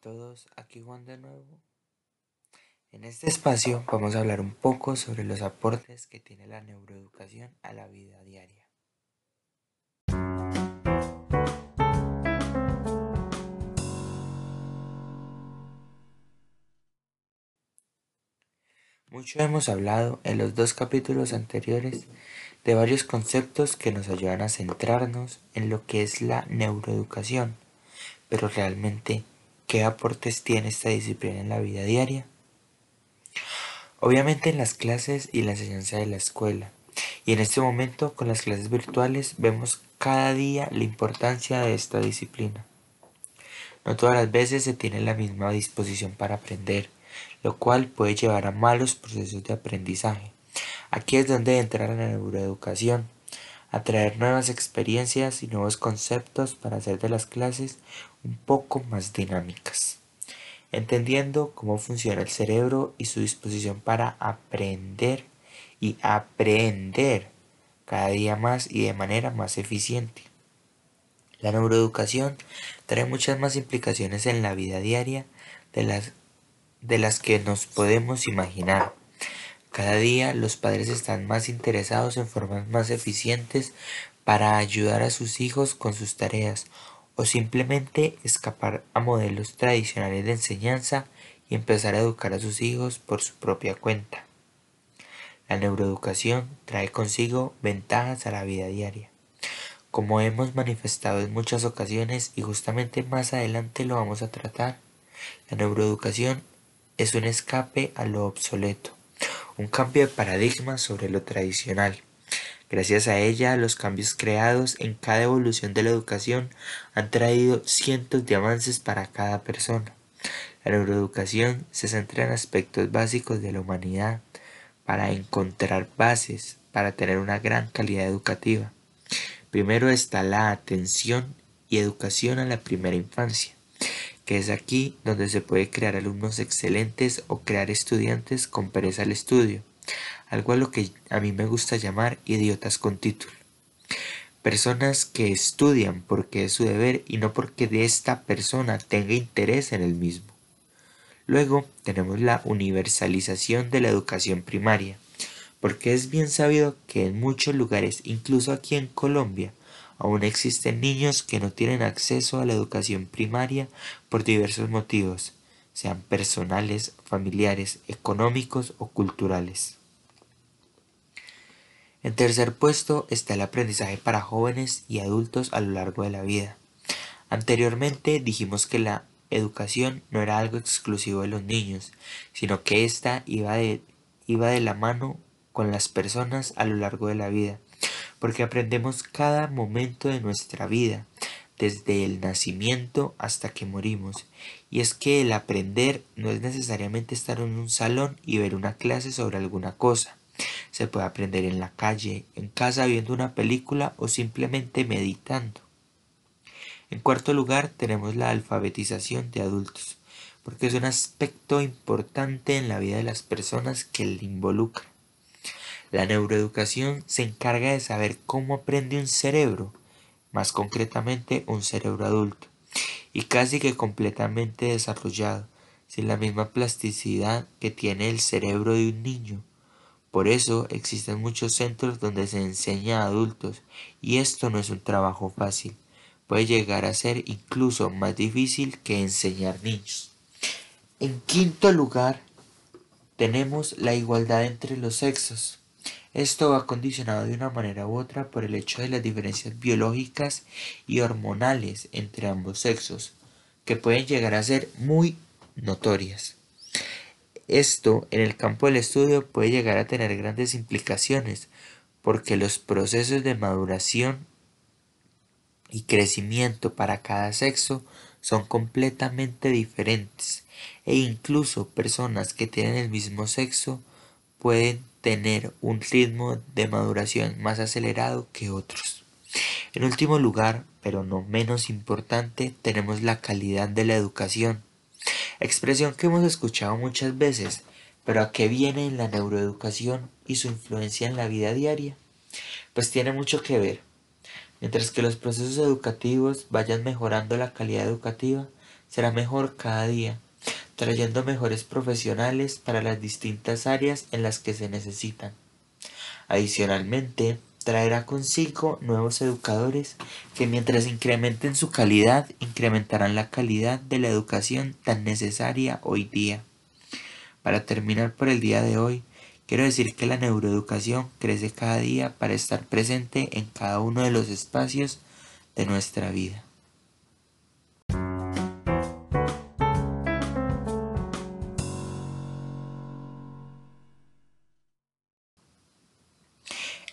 todos, aquí Juan de nuevo. En este espacio vamos a hablar un poco sobre los aportes que tiene la neuroeducación a la vida diaria. Mucho hemos hablado en los dos capítulos anteriores de varios conceptos que nos ayudan a centrarnos en lo que es la neuroeducación, pero realmente ¿Qué aportes tiene esta disciplina en la vida diaria? Obviamente en las clases y la enseñanza de la escuela. Y en este momento con las clases virtuales vemos cada día la importancia de esta disciplina. No todas las veces se tiene la misma disposición para aprender, lo cual puede llevar a malos procesos de aprendizaje. Aquí es donde entra la neuroeducación, atraer nuevas experiencias y nuevos conceptos para hacer de las clases un poco más dinámicas, entendiendo cómo funciona el cerebro y su disposición para aprender y aprender cada día más y de manera más eficiente. La neuroeducación trae muchas más implicaciones en la vida diaria de las, de las que nos podemos imaginar. Cada día los padres están más interesados en formas más eficientes para ayudar a sus hijos con sus tareas o simplemente escapar a modelos tradicionales de enseñanza y empezar a educar a sus hijos por su propia cuenta. La neuroeducación trae consigo ventajas a la vida diaria. Como hemos manifestado en muchas ocasiones y justamente más adelante lo vamos a tratar, la neuroeducación es un escape a lo obsoleto un cambio de paradigma sobre lo tradicional. Gracias a ella, los cambios creados en cada evolución de la educación han traído cientos de avances para cada persona. La neuroeducación se centra en aspectos básicos de la humanidad para encontrar bases para tener una gran calidad educativa. Primero está la atención y educación a la primera infancia que es aquí donde se puede crear alumnos excelentes o crear estudiantes con pereza al estudio, algo a lo que a mí me gusta llamar idiotas con título. Personas que estudian porque es su deber y no porque de esta persona tenga interés en el mismo. Luego tenemos la universalización de la educación primaria, porque es bien sabido que en muchos lugares, incluso aquí en Colombia, Aún existen niños que no tienen acceso a la educación primaria por diversos motivos, sean personales, familiares, económicos o culturales. En tercer puesto está el aprendizaje para jóvenes y adultos a lo largo de la vida. Anteriormente dijimos que la educación no era algo exclusivo de los niños, sino que ésta iba de, iba de la mano con las personas a lo largo de la vida porque aprendemos cada momento de nuestra vida, desde el nacimiento hasta que morimos. Y es que el aprender no es necesariamente estar en un salón y ver una clase sobre alguna cosa. Se puede aprender en la calle, en casa viendo una película o simplemente meditando. En cuarto lugar tenemos la alfabetización de adultos, porque es un aspecto importante en la vida de las personas que le involucran. La neuroeducación se encarga de saber cómo aprende un cerebro, más concretamente un cerebro adulto, y casi que completamente desarrollado, sin la misma plasticidad que tiene el cerebro de un niño. Por eso existen muchos centros donde se enseña a adultos, y esto no es un trabajo fácil, puede llegar a ser incluso más difícil que enseñar niños. En quinto lugar, tenemos la igualdad entre los sexos. Esto va condicionado de una manera u otra por el hecho de las diferencias biológicas y hormonales entre ambos sexos, que pueden llegar a ser muy notorias. Esto en el campo del estudio puede llegar a tener grandes implicaciones, porque los procesos de maduración y crecimiento para cada sexo son completamente diferentes e incluso personas que tienen el mismo sexo pueden tener un ritmo de maduración más acelerado que otros. En último lugar, pero no menos importante, tenemos la calidad de la educación, expresión que hemos escuchado muchas veces, pero ¿a qué viene la neuroeducación y su influencia en la vida diaria? Pues tiene mucho que ver. Mientras que los procesos educativos vayan mejorando la calidad educativa, será mejor cada día, trayendo mejores profesionales para las distintas áreas en las que se necesitan. Adicionalmente, traerá consigo nuevos educadores que mientras incrementen su calidad, incrementarán la calidad de la educación tan necesaria hoy día. Para terminar por el día de hoy, quiero decir que la neuroeducación crece cada día para estar presente en cada uno de los espacios de nuestra vida.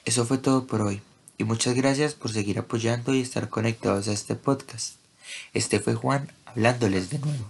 Eso fue todo por hoy y muchas gracias por seguir apoyando y estar conectados a este podcast. Este fue Juan hablándoles de nuevo.